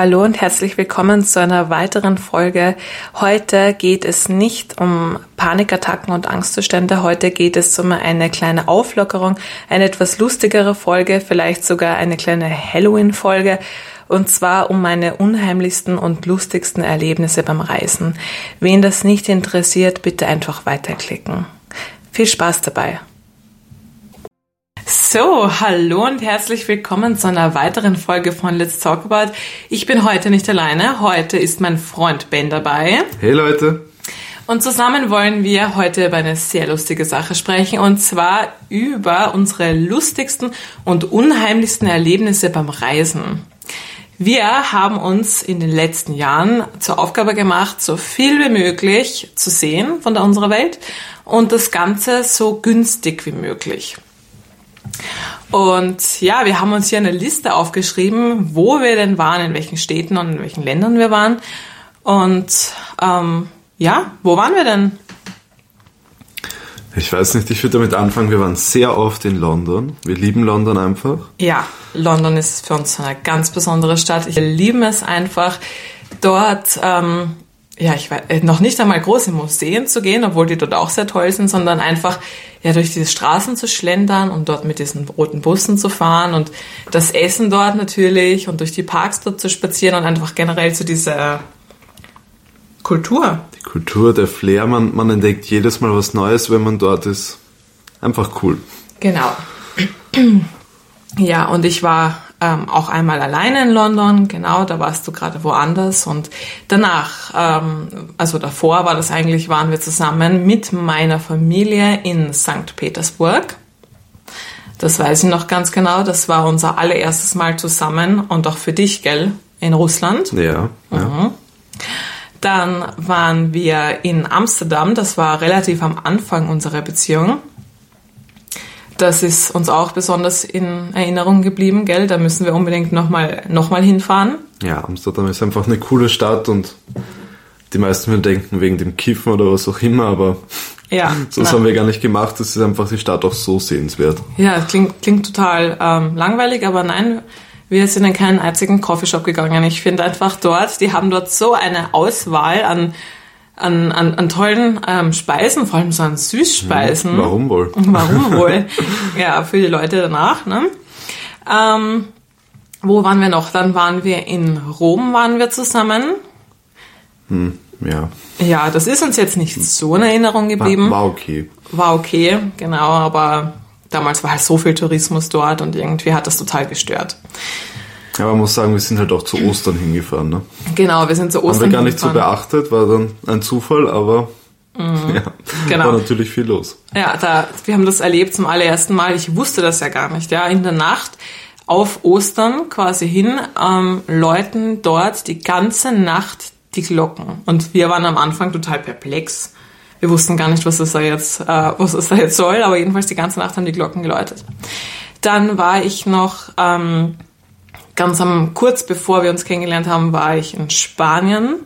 Hallo und herzlich willkommen zu einer weiteren Folge. Heute geht es nicht um Panikattacken und Angstzustände. Heute geht es um eine kleine Auflockerung, eine etwas lustigere Folge, vielleicht sogar eine kleine Halloween-Folge. Und zwar um meine unheimlichsten und lustigsten Erlebnisse beim Reisen. Wen das nicht interessiert, bitte einfach weiterklicken. Viel Spaß dabei. So, hallo und herzlich willkommen zu einer weiteren Folge von Let's Talk About. Ich bin heute nicht alleine. Heute ist mein Freund Ben dabei. Hey Leute. Und zusammen wollen wir heute über eine sehr lustige Sache sprechen und zwar über unsere lustigsten und unheimlichsten Erlebnisse beim Reisen. Wir haben uns in den letzten Jahren zur Aufgabe gemacht, so viel wie möglich zu sehen von unserer Welt und das Ganze so günstig wie möglich. Und ja, wir haben uns hier eine Liste aufgeschrieben, wo wir denn waren, in welchen Städten und in welchen Ländern wir waren. Und ähm, ja, wo waren wir denn? Ich weiß nicht, ich würde damit anfangen. Wir waren sehr oft in London. Wir lieben London einfach. Ja, London ist für uns eine ganz besondere Stadt. Wir lieben es einfach. Dort ähm, ja, ich weiß, äh, noch nicht einmal groß in Museen zu gehen, obwohl die dort auch sehr toll sind, sondern einfach ja durch diese Straßen zu schlendern und dort mit diesen roten Bussen zu fahren und das Essen dort natürlich und durch die Parks dort zu spazieren und einfach generell zu dieser Kultur. Die Kultur, der Flair, man, man entdeckt jedes Mal was Neues, wenn man dort ist. Einfach cool. Genau. Ja, und ich war ähm, auch einmal alleine in London, genau, da warst du gerade woanders und danach, ähm, also davor war das eigentlich, waren wir zusammen mit meiner Familie in St. Petersburg. Das weiß ich noch ganz genau, das war unser allererstes Mal zusammen und auch für dich, gell, in Russland. Ja. ja. Mhm. Dann waren wir in Amsterdam, das war relativ am Anfang unserer Beziehung das ist uns auch besonders in Erinnerung geblieben, gell? Da müssen wir unbedingt nochmal noch mal hinfahren. Ja, Amsterdam ist einfach eine coole Stadt und die meisten würden denken wegen dem Kiffen oder was auch immer, aber ja, so haben wir gar nicht gemacht. Das ist einfach die Stadt auch so sehenswert. Ja, klingt, klingt total ähm, langweilig, aber nein, wir sind in keinen einzigen Coffeeshop gegangen. Ich finde einfach dort, die haben dort so eine Auswahl an an, an, an tollen ähm, Speisen, vor allem so an Süßspeisen. Hm, warum wohl? Warum wohl? ja, für die Leute danach. Ne? Ähm, wo waren wir noch? Dann waren wir in Rom, waren wir zusammen. Hm, ja. Ja, das ist uns jetzt nicht so in Erinnerung geblieben. War, war okay. War okay, genau, aber damals war halt so viel Tourismus dort und irgendwie hat das total gestört. Ja, man muss sagen, wir sind halt auch zu Ostern hingefahren. Ne? Genau, wir sind zu Ostern Haben wir gar nicht so beachtet, war dann ein Zufall, aber mhm. ja, genau. war natürlich viel los. Ja, da, wir haben das erlebt zum allerersten Mal. Ich wusste das ja gar nicht. Ja, in der Nacht auf Ostern quasi hin ähm, läuten dort die ganze Nacht die Glocken. Und wir waren am Anfang total perplex. Wir wussten gar nicht, was es da jetzt, äh, was es da jetzt soll, aber jedenfalls die ganze Nacht haben die Glocken geläutet. Dann war ich noch ähm, Ganz am, kurz bevor wir uns kennengelernt haben, war ich in Spanien,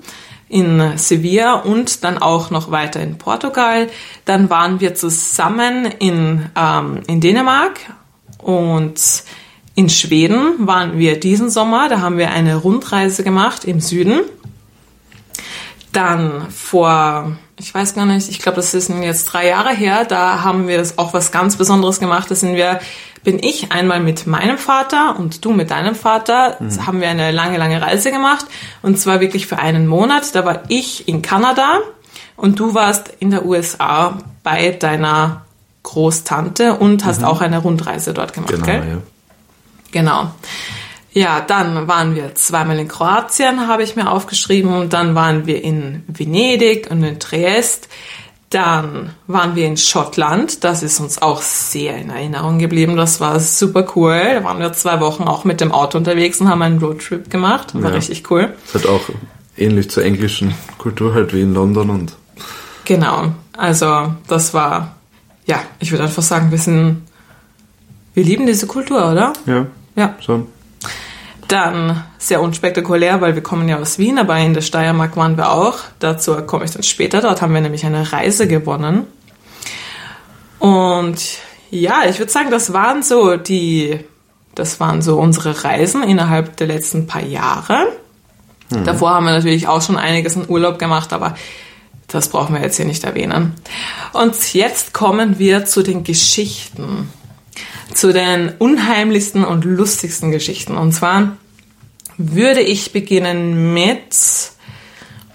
in Sevilla und dann auch noch weiter in Portugal. Dann waren wir zusammen in, ähm, in Dänemark und in Schweden waren wir diesen Sommer. Da haben wir eine Rundreise gemacht im Süden. Dann vor, ich weiß gar nicht, ich glaube, das ist jetzt drei Jahre her, da haben wir auch was ganz Besonderes gemacht. Da sind wir bin ich einmal mit meinem Vater und du mit deinem Vater, mhm. haben wir eine lange, lange Reise gemacht. Und zwar wirklich für einen Monat. Da war ich in Kanada und du warst in der USA bei deiner Großtante und hast mhm. auch eine Rundreise dort gemacht, genau, gell? Ja. Genau. Ja, dann waren wir zweimal in Kroatien, habe ich mir aufgeschrieben, und dann waren wir in Venedig und in Triest. Dann waren wir in Schottland. Das ist uns auch sehr in Erinnerung geblieben. Das war super cool. Da waren wir zwei Wochen auch mit dem Auto unterwegs und haben einen Roadtrip gemacht. War ja. richtig cool. Das hat auch ähnlich zur englischen Kultur halt wie in London und. Genau. Also, das war, ja, ich würde einfach sagen, wir sind, wir lieben diese Kultur, oder? Ja. Ja. Schon. Dann sehr unspektakulär, weil wir kommen ja aus Wien, aber in der Steiermark waren wir auch. Dazu komme ich dann später. Dort haben wir nämlich eine Reise gewonnen. Und ja, ich würde sagen, das waren so die, das waren so unsere Reisen innerhalb der letzten paar Jahre. Mhm. Davor haben wir natürlich auch schon einiges in Urlaub gemacht, aber das brauchen wir jetzt hier nicht erwähnen. Und jetzt kommen wir zu den Geschichten. Zu den unheimlichsten und lustigsten Geschichten. Und zwar würde ich beginnen mit,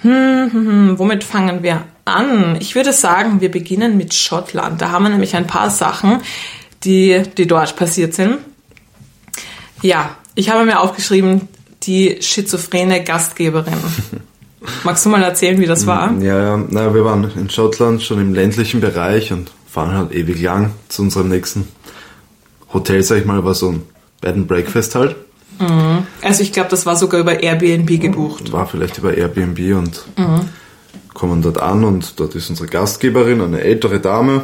hm, hm, hm, womit fangen wir an? Ich würde sagen, wir beginnen mit Schottland. Da haben wir nämlich ein paar Sachen, die, die dort passiert sind. Ja, ich habe mir aufgeschrieben, die schizophrene Gastgeberin. Magst du mal erzählen, wie das war? Ja, ja, na, wir waren in Schottland schon im ländlichen Bereich und fahren halt ewig lang zu unserem nächsten Hotel, sag ich mal, war so ein Bed and Breakfast halt. Mhm. Also ich glaube, das war sogar über Airbnb gebucht. War vielleicht über Airbnb und mhm. kommen dort an und dort ist unsere Gastgeberin, eine ältere Dame.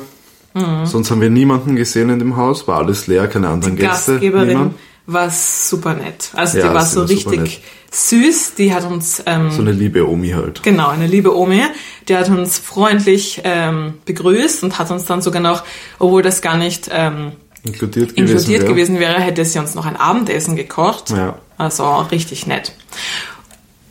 Mhm. Sonst haben wir niemanden gesehen in dem Haus, war alles leer, keine anderen Die Gäste. Gastgeberin niemand. war super nett. Also ja, die war so richtig süß. Die hat uns ähm, so eine liebe Omi halt. Genau, eine liebe Omi. Die hat uns freundlich ähm, begrüßt und hat uns dann sogar noch, obwohl das gar nicht ähm, inkludiert, gewesen, inkludiert wäre. gewesen wäre, hätte sie uns noch ein Abendessen gekocht. Ja. Also richtig nett.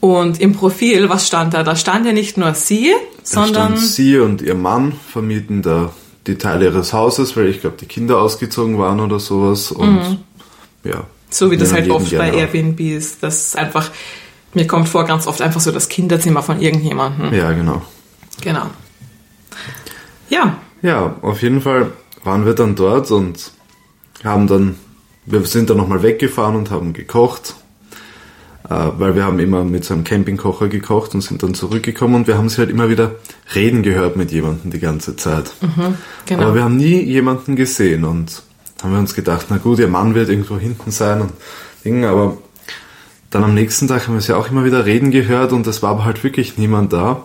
Und im Profil, was stand da? Da stand ja nicht nur sie, sondern. Stand sie und ihr Mann vermieten da die Teile ihres Hauses, weil ich glaube, die Kinder ausgezogen waren oder sowas. Und mhm. ja. So wie das halt oft bei Airbnb ist. Das ist einfach, mir kommt vor ganz oft einfach so das Kinderzimmer von irgendjemandem. Ja, genau. Genau. Ja. Ja, auf jeden Fall waren wir dann dort und haben dann, wir sind dann nochmal weggefahren und haben gekocht, äh, weil wir haben immer mit so einem Campingkocher gekocht und sind dann zurückgekommen und wir haben sie halt immer wieder reden gehört mit jemandem die ganze Zeit. Mhm, genau. Aber wir haben nie jemanden gesehen und haben wir uns gedacht, na gut, ihr Mann wird irgendwo hinten sein und Dinge, aber dann am nächsten Tag haben wir sie auch immer wieder reden gehört und es war aber halt wirklich niemand da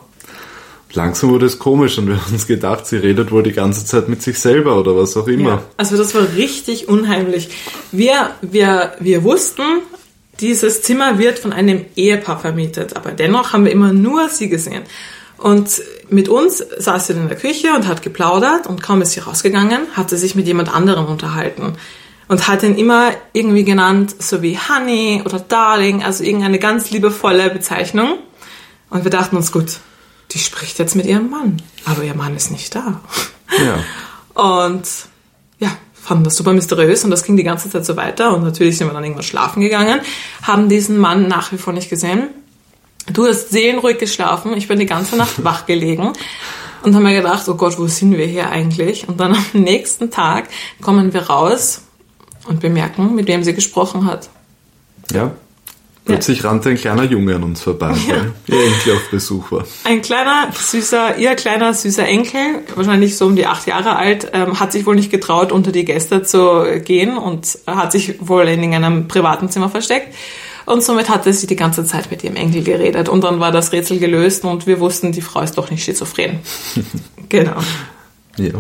langsam wurde es komisch und wir haben uns gedacht, sie redet wohl die ganze Zeit mit sich selber oder was auch immer. Ja, also das war richtig unheimlich. Wir, wir, wir wussten, dieses Zimmer wird von einem Ehepaar vermietet, aber dennoch haben wir immer nur sie gesehen. Und mit uns saß sie in der Küche und hat geplaudert und kaum ist sie rausgegangen, hat sie sich mit jemand anderem unterhalten und hat ihn immer irgendwie genannt, so wie Honey oder Darling, also irgendeine ganz liebevolle Bezeichnung. Und wir dachten uns, gut, die spricht jetzt mit ihrem Mann, aber ihr Mann ist nicht da. Ja. Und ja, fanden das super mysteriös und das ging die ganze Zeit so weiter und natürlich sind wir dann irgendwann schlafen gegangen, haben diesen Mann nach wie vor nicht gesehen. Du hast seelenruhig geschlafen, ich bin die ganze Nacht wach gelegen und haben mir gedacht, oh Gott, wo sind wir hier eigentlich? Und dann am nächsten Tag kommen wir raus und bemerken, mit wem sie gesprochen hat. Ja, Plötzlich ja. rannte ein kleiner Junge an uns vorbei, ja. weil ihr Enkel auf Besuch war. Ein kleiner, süßer, ihr kleiner, süßer Enkel, wahrscheinlich so um die acht Jahre alt, ähm, hat sich wohl nicht getraut, unter die Gäste zu gehen und hat sich wohl in einem privaten Zimmer versteckt. Und somit hatte sie die ganze Zeit mit ihrem Enkel geredet. Und dann war das Rätsel gelöst und wir wussten, die Frau ist doch nicht schizophren. genau. Ja.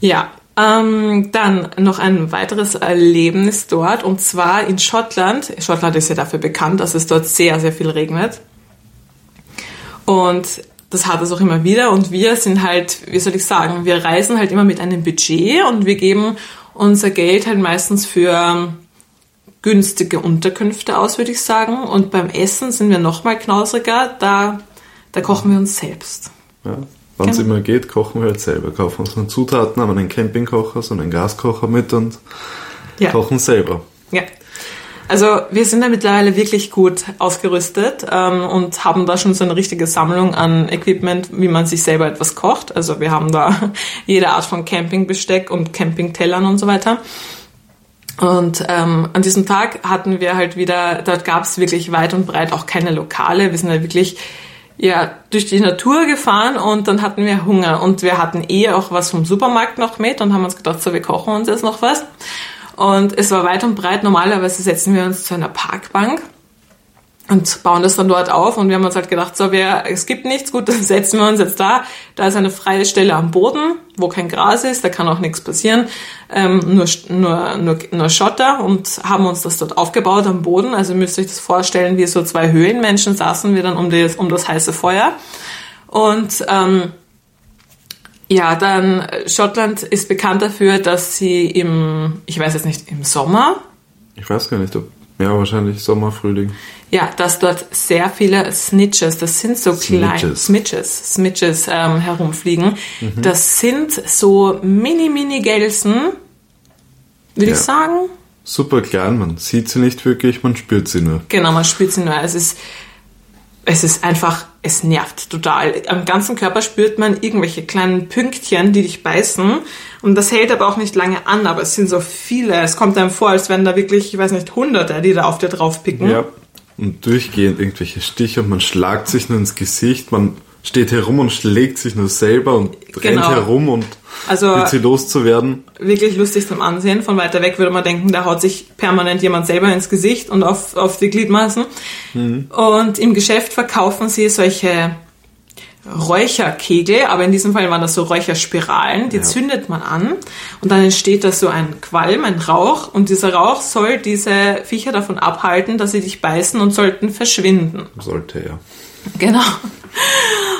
Ja, ähm, dann noch ein weiteres Erlebnis dort und zwar in Schottland. Schottland ist ja dafür bekannt, dass es dort sehr, sehr viel regnet. Und das hat es auch immer wieder und wir sind halt, wie soll ich sagen, wir reisen halt immer mit einem Budget und wir geben unser Geld halt meistens für günstige Unterkünfte aus, würde ich sagen. Und beim Essen sind wir noch mal knausriger, da, da kochen wir uns selbst. Ja. Wenn es genau. immer geht, kochen wir halt selber. Kaufen uns dann Zutaten, haben einen Campingkocher, so einen Gaskocher mit und ja. kochen selber. Ja. Also wir sind da mittlerweile wirklich gut ausgerüstet ähm, und haben da schon so eine richtige Sammlung an Equipment, wie man sich selber etwas kocht. Also wir haben da jede Art von Campingbesteck und Campingtellern und so weiter. Und ähm, an diesem Tag hatten wir halt wieder, dort gab es wirklich weit und breit auch keine Lokale. Wir sind da wirklich ja, durch die Natur gefahren und dann hatten wir Hunger und wir hatten eh auch was vom Supermarkt noch mit und haben uns gedacht, so, wir kochen uns jetzt noch was. Und es war weit und breit. Normalerweise setzen wir uns zu einer Parkbank und bauen das dann dort auf und wir haben uns halt gedacht, so, wir, es gibt nichts, gut, dann setzen wir uns jetzt da. Da ist eine freie Stelle am Boden, wo kein Gras ist, da kann auch nichts passieren, ähm, nur, nur, nur, nur Schotter und haben uns das dort aufgebaut am Boden. Also müsst ihr euch das vorstellen, wie so zwei Höhlenmenschen saßen wir dann um das, um das heiße Feuer. Und ähm, ja, dann Schottland ist bekannt dafür, dass sie im, ich weiß jetzt nicht, im Sommer. Ich weiß gar nicht, ob Ja, wahrscheinlich Sommer, Frühling. Ja, dass dort sehr viele Snitches, das sind so kleine Snitches. Snitches, ähm, herumfliegen. Mhm. Das sind so mini-mini-Gelsen, würde Ja. ich sagen. Super klein, man sieht sie nicht wirklich, man spürt sie nur. Genau, man spürt sie nur. Es ist, es ist einfach, es nervt total. Am ganzen Körper spürt man irgendwelche kleinen Pünktchen, die dich beißen. Und das hält aber auch nicht lange an, aber es sind so viele. Es kommt einem vor, als wenn da wirklich, ich weiß nicht, Hunderte, die da auf dir draufpicken. Ja. Und durchgehend irgendwelche Stiche und man schlagt sich nur ins Gesicht, man steht herum und schlägt sich nur selber und rennt Genau. herum und Also sie loszuwerden. wirklich lustig zum Ansehen. Von weiter weg würde man denken, da haut sich permanent jemand selber ins Gesicht und auf, auf die Gliedmaßen. Und im Geschäft verkaufen sie solche Räucherkegel, aber in diesem Fall waren das so Räucherspiralen, die Ja. zündet man an und dann entsteht da so ein Qualm, ein Rauch und dieser Rauch soll diese Viecher davon abhalten, dass sie dich beißen und sollten verschwinden. Sollte ja. Genau.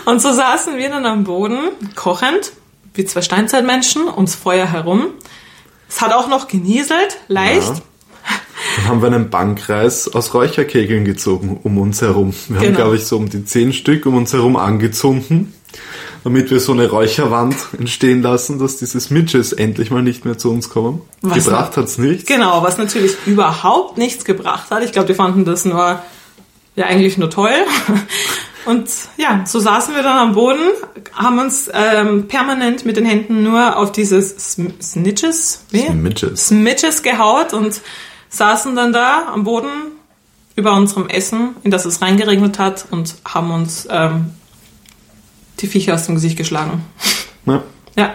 Und so saßen wir dann am Boden, kochend, wie zwei Steinzeitmenschen, ums Feuer herum. Es hat auch noch genieselt, leicht. Ja. Dann haben wir einen Bankkreis aus Räucherkegeln gezogen um uns herum. Wir haben, Genau. glaube ich, so um die zehn Stück um uns herum angezündet, damit wir so eine Räucherwand entstehen lassen, dass diese Midges endlich mal nicht mehr zu uns kommen. Was Gebracht hat's nicht. Genau, was natürlich überhaupt nichts gebracht hat. Ich glaube, die fanden das nur, ja, eigentlich nur toll. Und ja, so saßen wir dann am Boden, haben uns ähm, permanent mit den Händen nur auf dieses Sm- Snitches, wie? Midges. Smidges gehaut und saßen dann da am Boden über unserem Essen, in das es reingeregnet hat und haben uns ähm, die Viecher aus dem Gesicht geschlagen. Ja. Ja.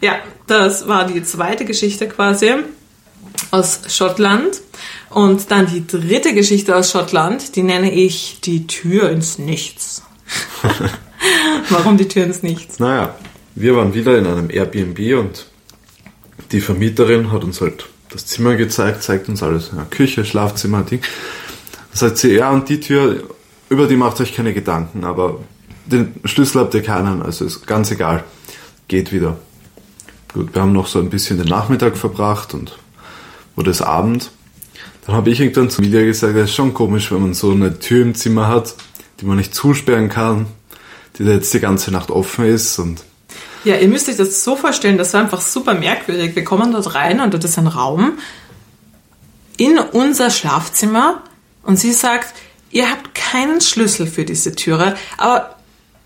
Ja, das war die zweite Geschichte quasi aus Schottland. Und dann die dritte Geschichte aus Schottland, die nenne ich die Tür ins Nichts. Warum die Tür ins Nichts? Naja, wir waren wieder in einem Airbnb und die Vermieterin hat uns halt das Zimmer gezeigt, zeigt uns alles, ja, Küche, Schlafzimmer, Ding. Da sagt sie, ja, und die Tür, über die macht euch keine Gedanken, aber den Schlüssel habt ihr keinen, also ist ganz egal. Geht wieder. Gut, wir haben noch so ein bisschen den Nachmittag verbracht und wurde es Abend. Dann habe ich irgendwann zu Emilia gesagt, das ist schon komisch, wenn man so eine Tür im Zimmer hat, die man nicht zusperren kann, die da jetzt die ganze Nacht offen ist und Ja, ihr müsst euch das so vorstellen, das war einfach super merkwürdig. Wir kommen dort rein und dort ist ein Raum in unser Schlafzimmer und sie sagt, ihr habt keinen Schlüssel für diese Türe, aber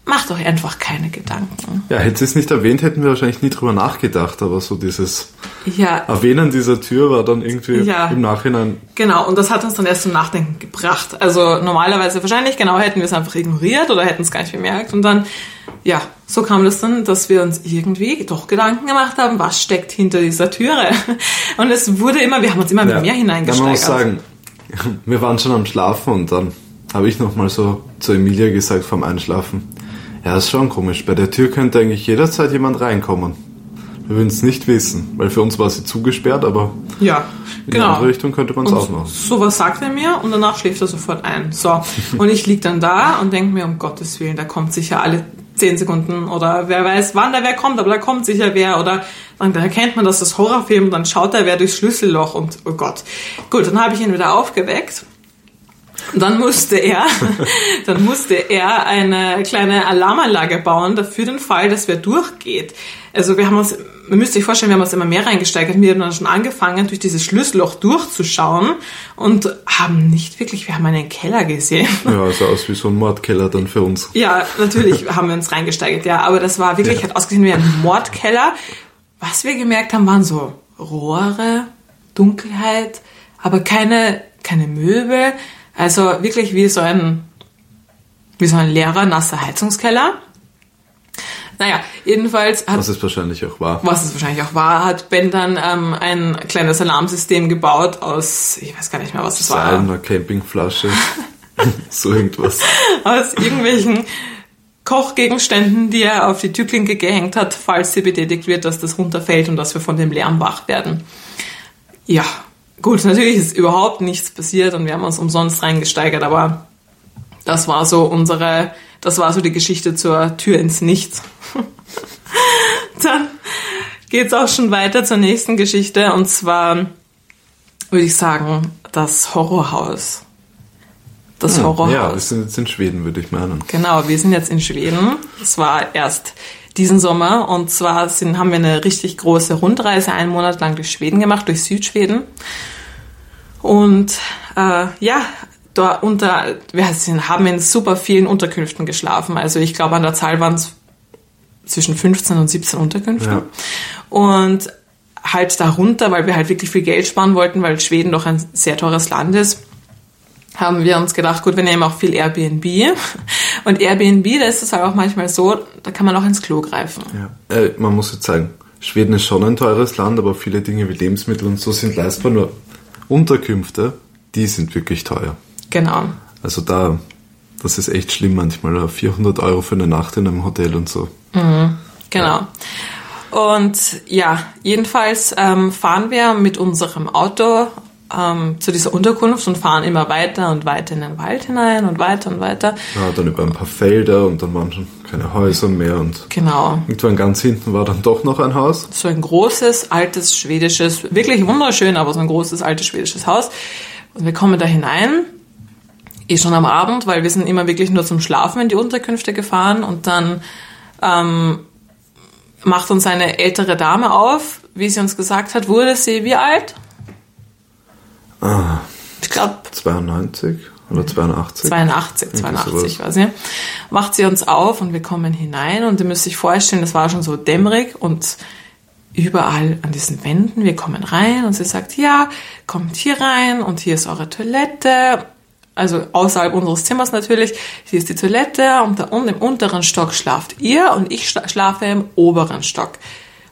macht euch einfach keine Gedanken. Ja, hätte sie es nicht erwähnt, hätten wir wahrscheinlich nie drüber nachgedacht, aber so dieses Ja, Erwähnen dieser Tür war dann irgendwie Ja. im Nachhinein, Genau, und das hat uns dann erst zum Nachdenken gebracht. Also normalerweise wahrscheinlich, genau, hätten wir es einfach ignoriert oder hätten es gar nicht bemerkt. Und dann, ja, so kam das dann, dass wir uns irgendwie doch Gedanken gemacht haben, was steckt hinter dieser Türe. Und es wurde immer, wir haben uns immer ja, mehr ja, man muss hineingesteigert. sagen, wir waren schon am Schlafen und dann habe ich nochmal so zu Emilia gesagt vorm Einschlafen, ja, ist schon komisch, bei der Tür könnte eigentlich jederzeit jemand reinkommen. Wir würden es nicht wissen, weil für uns war sie zugesperrt, aber Ja, in genau. die andere Richtung könnte man es Und auch machen. sowas sagt er mir und danach schläft er sofort ein. So. Und ich lieg dann da und denke mir, um Gottes Willen, da kommt sicher alle zehn Sekunden oder wer weiß, wann da wer kommt, aber da kommt sicher wer oder dann erkennt man, dass das Horrorfilm, dann schaut er wer durchs Schlüsselloch und oh Gott. Gut, dann habe ich ihn wieder aufgeweckt. Dann musste er, dann musste er eine kleine Alarmanlage bauen, dafür den Fall, dass wer durchgeht. Also wir haben uns, man müsste sich vorstellen, wir haben uns immer mehr reingesteigert. Wir haben dann schon angefangen, durch dieses Schlüsselloch durchzuschauen und haben nicht wirklich, wir haben einen Keller gesehen. Ja, sah aus wie so ein Mordkeller dann für uns. Ja, natürlich haben wir uns reingesteigert, ja, aber das war wirklich, Ja. hat ausgesehen wie ein Mordkeller. Was wir gemerkt haben, waren so Rohre, Dunkelheit, aber keine, keine Möbel. Also wirklich wie so ein, wie so ein leerer, nasser Heizungskeller. Naja, jedenfalls hat Was es wahrscheinlich auch war. was es wahrscheinlich auch war, hat Ben dann ähm, ein kleines Alarmsystem gebaut aus, ich weiß gar nicht mehr, was es war, Seil, einer Campingflasche, so irgendwas. aus irgendwelchen Kochgegenständen, die er auf die Türklinke gehängt hat, falls sie betätigt wird, dass das runterfällt und dass wir von dem Lärm wach werden. Ja, gut, natürlich ist überhaupt nichts passiert und wir haben uns umsonst reingesteigert, aber das war so unsere, das war so die Geschichte zur Tür ins Nichts. Dann geht's auch schon weiter zur nächsten Geschichte und zwar würde ich sagen, das Horrorhaus. Das Hm, Horrorhaus. Ja, wir sind jetzt in Schweden, würde ich meinen. Genau, wir sind jetzt in Schweden. Es war erst diesen Sommer und zwar sind, haben wir eine richtig große Rundreise einen Monat lang durch Schweden gemacht, durch Südschweden. Und äh, ja, da unter, wir haben in super vielen Unterkünften geschlafen. Also ich glaube an der Zahl waren es zwischen 15 und 17 Unterkünfte. Ja. Und halt darunter, weil wir halt wirklich viel Geld sparen wollten, weil Schweden doch ein sehr teures Land ist, haben wir uns gedacht, gut, wir nehmen auch viel Airbnb. Und Airbnb, da ist es halt auch manchmal so, da kann man auch ins Klo greifen. Ja. Äh, man muss jetzt sagen, Schweden ist schon ein teures Land, aber viele Dinge wie Lebensmittel und so sind leistbar. Nur Unterkünfte, die sind wirklich teuer. Genau. Also da, das ist echt schlimm manchmal. 400 Euro für eine Nacht in einem Hotel und so. Genau. Und ja, jedenfalls ähm, fahren wir mit unserem Auto ähm, zu dieser Unterkunft und fahren immer weiter und weiter in den Wald hinein und weiter und weiter. Ja, dann über ein paar Felder und dann waren schon keine Häuser mehr und Genau. irgendwann ganz hinten war dann doch noch ein Haus. So ein großes, altes, schwedisches, wirklich wunderschön, aber so ein großes, altes, schwedisches Haus. Und wir kommen da hinein, eh schon am Abend, weil wir sind immer wirklich nur zum Schlafen in die Unterkünfte gefahren und dann ähm, macht uns eine ältere Dame auf, wie sie uns gesagt hat, wurde sie wie alt? Ah, Ich glaube 92 oder 82? 82, Irgendwie 82 sowas. war sie. Macht sie uns auf und wir kommen hinein und ihr müsst euch vorstellen, das war schon so dämmerig und überall an diesen Wänden, wir kommen rein und sie sagt, ja, kommt hier rein und hier ist eure Toilette. Also außerhalb unseres Zimmers natürlich. Hier ist die Toilette und da unten im unteren Stock schlaft ihr und ich schla- schlafe im oberen Stock.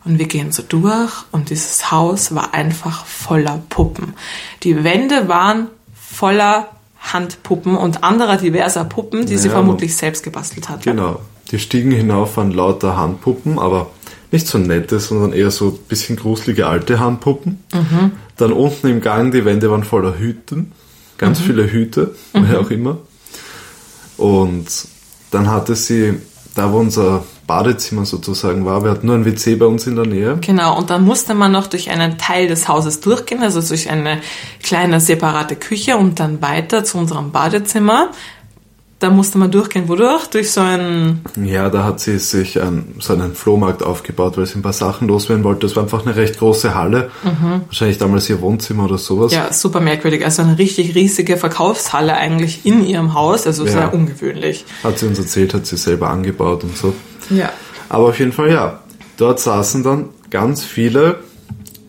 Und wir gehen so durch und dieses Haus war einfach voller Puppen. Die Wände waren voller Handpuppen und anderer diverser Puppen, die sie Ja, vermutlich selbst gebastelt hat. Genau. Die Stiegen hinauf waren lauter Handpuppen, aber nicht so nette, sondern eher so ein bisschen gruselige alte Handpuppen. Dann unten im Gang, die Wände waren voller Hüten. Ganz viele Hüte, woher auch immer. Und dann hatte sie, da wo unser Badezimmer sozusagen war, wir hatten nur ein WC bei uns in der Nähe. Genau, und dann musste man noch durch einen Teil des Hauses durchgehen, also durch eine kleine separate Küche und dann weiter zu unserem Badezimmer. Da musste man durchgehen, wodurch? Durch so ein, Ja, da hat sie sich einen, so einen Flohmarkt aufgebaut, weil sie ein paar Sachen loswerden wollte. Das war einfach eine recht große Halle. Wahrscheinlich damals ihr Wohnzimmer oder sowas. ja, super merkwürdig, also eine richtig riesige Verkaufshalle eigentlich in ihrem Haus, also Ja. sehr ungewöhnlich. Hat sie uns erzählt, hat sie selber angebaut und so. Ja. Aber auf jeden Fall ja. Dort saßen dann ganz viele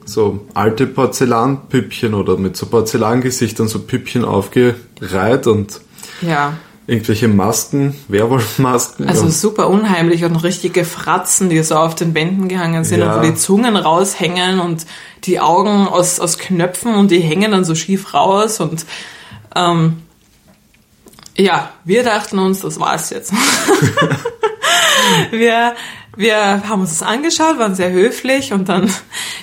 so alte Porzellanpüppchen oder mit so Porzellangesichtern so Püppchen aufgereiht und Ja. irgendwelche Masken, Werwolfmasken. Also super unheimlich und richtige Fratzen, die so auf den Wänden gehangen sind Ja. und wo die Zungen raushängen und die Augen aus, aus Knöpfen und die hängen dann so schief raus und ähm, ja, wir dachten uns, das war's jetzt. wir, wir haben uns das angeschaut, waren sehr höflich und dann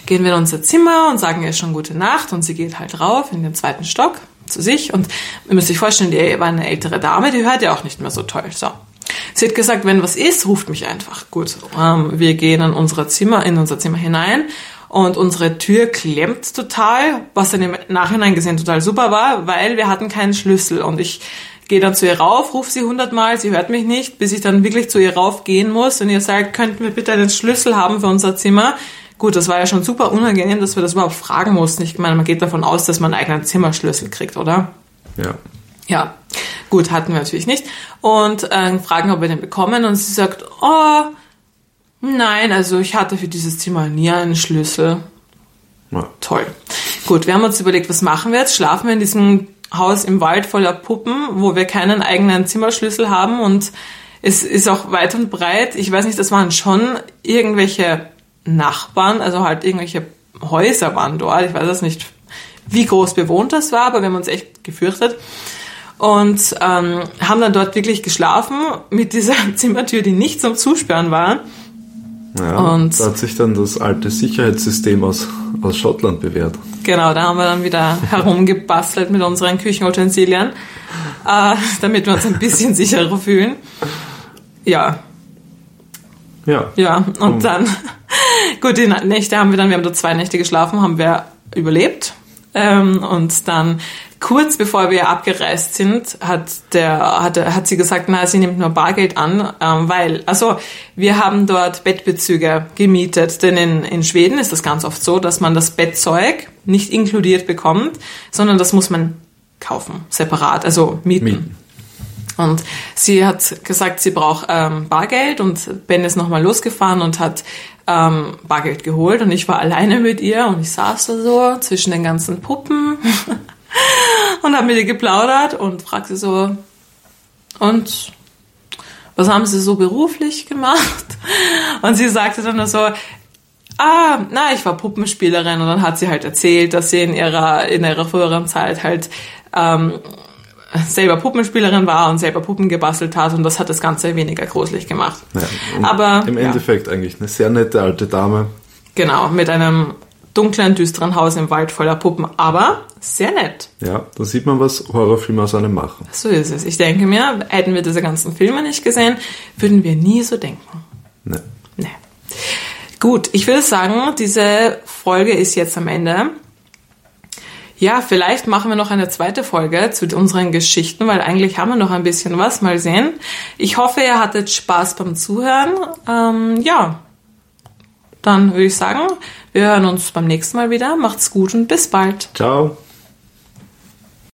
gehen wir in unser Zimmer und sagen ihr schon gute Nacht und sie geht halt rauf in den zweiten Stock zu sich und ihr müsst euch vorstellen, die war eine ältere Dame, die hört ja auch nicht mehr so toll. So. Sie hat gesagt, wenn was ist, ruft mich einfach. Gut, ähm, wir gehen in unser Zimmer, in unser Zimmer hinein und unsere Tür klemmt total, was dann im Nachhinein gesehen total super war, weil wir hatten keinen Schlüssel und ich gehe dann zu ihr rauf, rufe sie hundertmal, sie hört mich nicht, bis ich dann wirklich zu ihr rauf gehen muss und ihr sagt, könnten wir bitte einen Schlüssel haben für unser Zimmer? Gut, das war ja schon super unangenehm, dass wir das überhaupt fragen mussten. Ich meine, man geht davon aus, dass man einen eigenen Zimmerschlüssel kriegt, oder? ja. Ja, gut, hatten wir natürlich nicht. Und äh, fragen, ob wir den bekommen. Und sie sagt, oh, nein, also ich hatte für dieses Zimmer nie einen Schlüssel. ja. Toll. Gut, wir haben uns überlegt, was machen wir jetzt? Schlafen wir in diesem Haus im Wald voller Puppen, wo wir keinen eigenen Zimmerschlüssel haben und es ist auch weit und breit. Ich weiß nicht, das waren schon irgendwelche Nachbarn, also halt irgendwelche Häuser waren dort. Ich weiß jetzt nicht, wie groß bewohnt das war, aber wir haben uns echt gefürchtet und ähm, haben dann dort wirklich geschlafen mit dieser Zimmertür, die nicht zum Zusperren war. Ja. Und- da hat sich dann das alte Sicherheitssystem aus, aus Schottland bewährt. Genau, da haben wir dann wieder herumgebastelt mit unseren Küchenutensilien, äh, damit wir uns ein bisschen sicherer fühlen. Ja, Ja. ja, und Um- dann, gut, die Nächte haben wir dann, wir haben da zwei Nächte geschlafen, haben wir überlebt. Ähm, und dann kurz bevor wir abgereist sind, hat der hat, hat sie gesagt, na, sie nimmt nur Bargeld an, ähm, weil also wir haben dort Bettbezüge gemietet, denn in, in Schweden ist das ganz oft so, dass man das Bettzeug nicht inkludiert bekommt, sondern das muss man kaufen, separat, also mieten. mieten. Und sie hat gesagt, sie braucht ähm, Bargeld und Ben ist nochmal losgefahren und hat ähm, Bargeld geholt und ich war alleine mit ihr und ich saß da so zwischen den ganzen Puppen und habe mit ihr geplaudert und fragte so, und was haben Sie so beruflich gemacht? Und sie sagte dann nur so, ah, na, ich war Puppenspielerin und dann hat sie halt erzählt, dass sie in ihrer, in ihrer früheren Zeit halt ähm, selber Puppenspielerin war und selber Puppen gebastelt hat und das hat das Ganze weniger gruselig gemacht. Ja, Aber im Endeffekt ja. eigentlich eine sehr nette alte Dame. Genau, mit einem dunklen, düsteren Haus im Wald voller Puppen, aber sehr nett. Ja, da sieht man, was Horrorfilme aus einem machen. So ist es. Ich denke mir, hätten wir diese ganzen Filme nicht gesehen, würden wir nie so denken. Nee. Nee. Gut, ich würde sagen, diese Folge ist jetzt am Ende. Ja, vielleicht machen wir noch eine zweite Folge zu unseren Geschichten, weil eigentlich haben wir noch ein bisschen was. Mal sehen. Ich hoffe, ihr hattet Spaß beim Zuhören. Ähm, ja, dann würde ich sagen, wir hören uns beim nächsten Mal wieder. Macht's gut und bis bald. Ciao.